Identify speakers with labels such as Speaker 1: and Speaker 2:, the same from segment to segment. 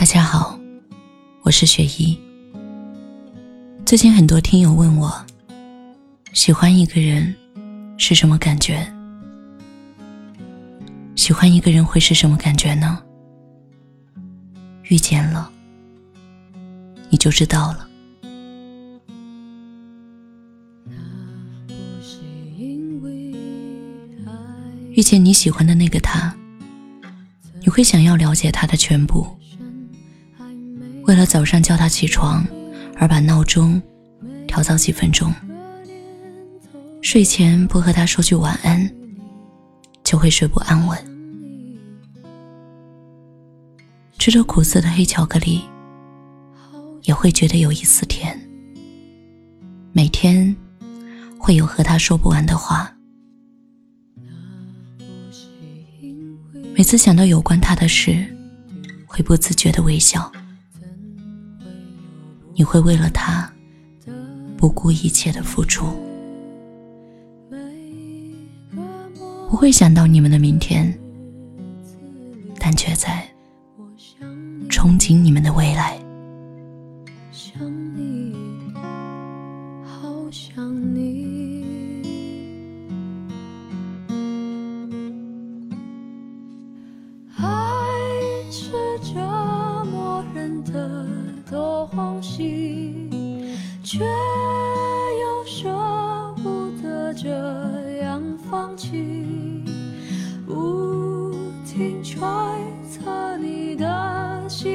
Speaker 1: 大家好，我是雪姨。最近很多听友问我，喜欢一个人是什么感觉？喜欢一个人会是什么感觉呢？遇见了，你就知道了。遇见你喜欢的那个他，你会想要了解他的全部。为了早上叫他起床而把闹钟调早几分钟，睡前不和他说句晚安，就会睡不安稳。吃着苦涩的黑巧克力，也会觉得有一丝甜。每天会有和他说不完的话，每次想到有关他的事，会不自觉的微笑。你会为了他不顾一切的付出，不会想到你们的明天，但却在憧憬你们的未来。
Speaker 2: 揣测你的心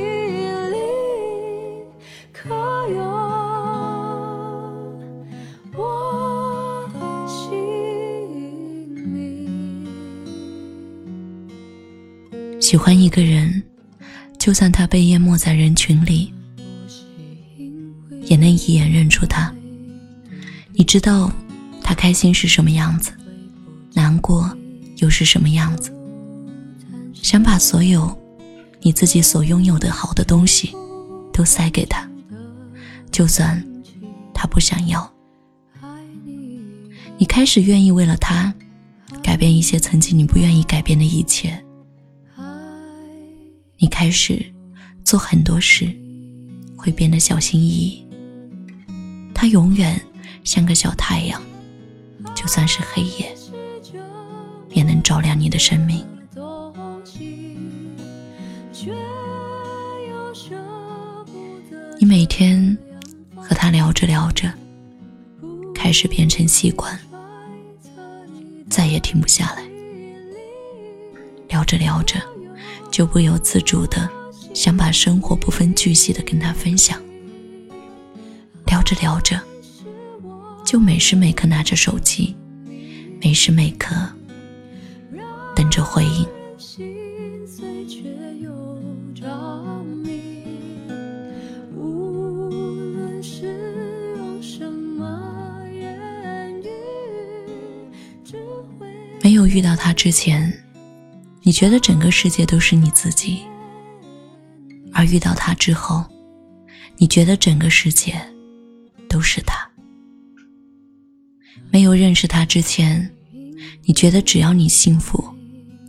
Speaker 2: 里，可有我姓名？
Speaker 1: 喜欢一个人，就算他被淹没在人群里。也能一眼认出他。你知道他开心是什么样子，难过又是什么样子。想把所有你自己所拥有的好的东西都塞给他，就算他不想要。你开始愿意为了他改变一些曾经你不愿意改变的一切。你开始做很多事会变得小心翼翼。他永远像个小太阳，就算是黑夜，也能照亮你的生命。你每天和他聊着聊着，开始变成习惯，再也停不下来。聊着聊着，就不由自主的想把生活不分巨细的跟他分享。聊着聊着，就每时每刻拿着手机，每时每刻等着回应。遇到他之前，你觉得整个世界都是你自己；而遇到他之后，你觉得整个世界。都是他。没有认识他之前，你觉得只要你幸福，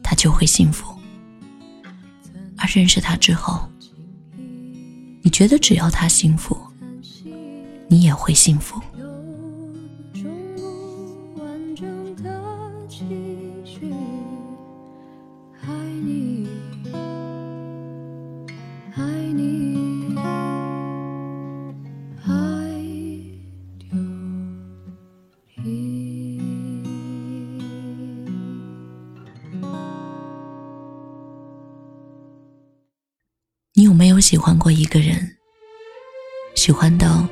Speaker 1: 他就会幸福；而认识他之后，你觉得只要他幸福，你也会幸福。喜欢过一个人？喜欢到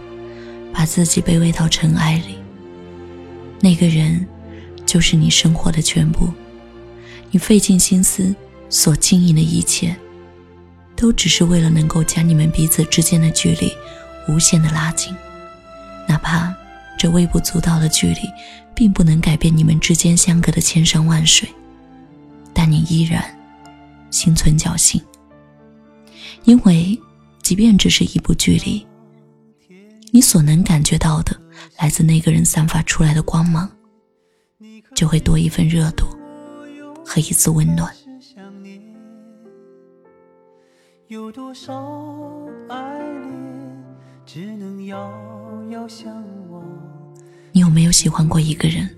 Speaker 1: 把自己卑微到尘埃里。那个人就是你生活的全部，你费尽心思所经营的一切，都只是为了能够将你们彼此之间的距离无限的拉近。哪怕这微不足道的距离，并不能改变你们之间相隔的千山万水，但你依然心存侥幸。因为，即便只是一步距离，你所能感觉到的来自那个人散发出来的光芒，就会多一份热度和一丝温暖。
Speaker 3: 有多少爱恋，只能遥遥相望。
Speaker 1: 你有没有喜欢过一个人？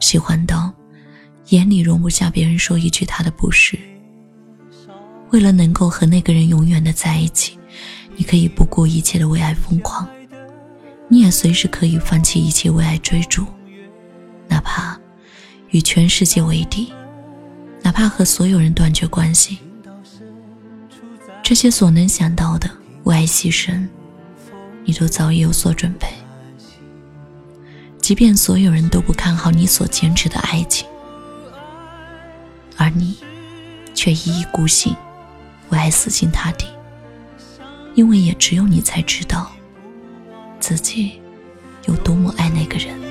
Speaker 1: 喜欢到眼里容不下别人说一句他的不是。为了能够和那个人永远的在一起，你可以不顾一切的为爱疯狂，你也随时可以放弃一切为爱追逐，哪怕与全世界为敌，哪怕和所有人断绝关系。这些所能想到的为爱牺牲，你都早已有所准备。即便所有人都不看好你所坚持的爱情，而你却一意孤行。为爱死心塌地，因为也只有你才知道自己有多么爱那个人。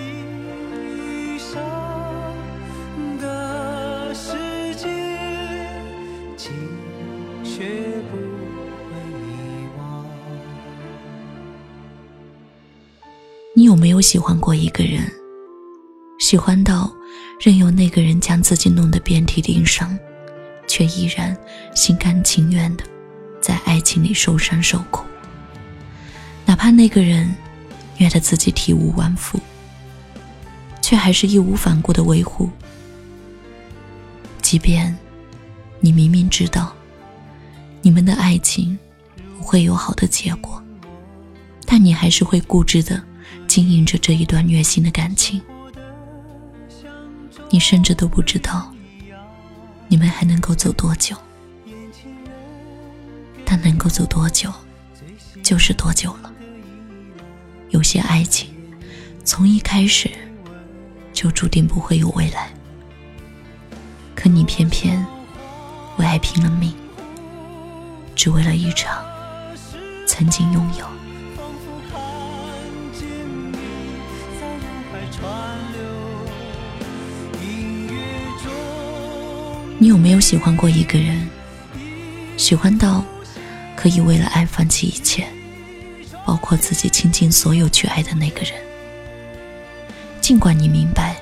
Speaker 1: 你有没有喜欢过一个人？喜欢到任由那个人将自己弄得遍体鳞伤？却依然心甘情愿的在爱情里受伤受苦，哪怕那个人虐得自己体无完肤，却还是义无反顾的维护。即便你明明知道你们的爱情不会有好的结果，但你还是会固执的经营着这一段虐心的感情。你甚至都不知道。你们还能够走多久？但能够走多久，就是多久了。有些爱情，从一开始就注定不会有未来。可你偏偏为爱拼了命，只为了一场曾经拥有。你有没有喜欢过一个人？喜欢到可以为了爱放弃一切，包括自己倾尽所有去爱的那个人。尽管你明白，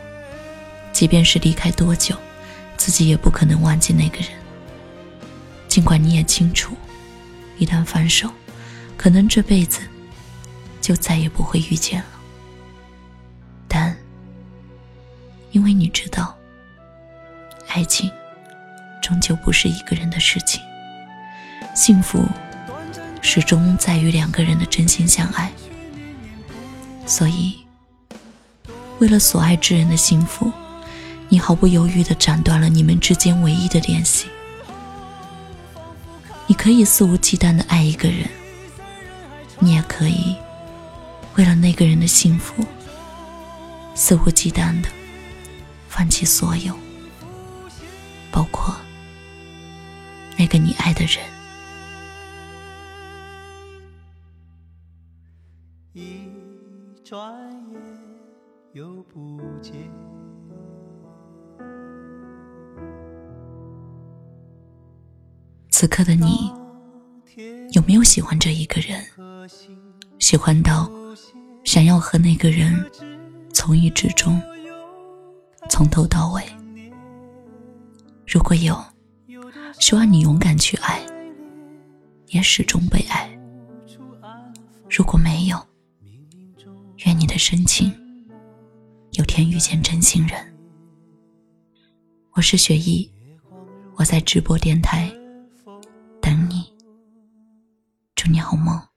Speaker 1: 即便是离开多久，自己也不可能忘记那个人。尽管你也清楚，一旦分手，可能这辈子就再也不会遇见了。但因为你知道，爱情。终究不是一个人的事情，幸福始终在于两个人的真心相爱。所以，为了所爱之人的幸福，你毫不犹豫地斩断了你们之间唯一的联系。你可以肆无忌惮地爱一个人，你也可以为了那个人的幸福，肆无忌惮地放弃所有，包括。那个你爱的人，
Speaker 3: 一转眼又不见。
Speaker 1: 此刻的你，有没有喜欢这一个人？喜欢到想要和那个人从一至终，从头到尾？如果有。希望你勇敢去爱，也始终被爱。如果没有，愿你的深情有天遇见真心人。我是雪姨，我在直播电台等你。祝你好梦。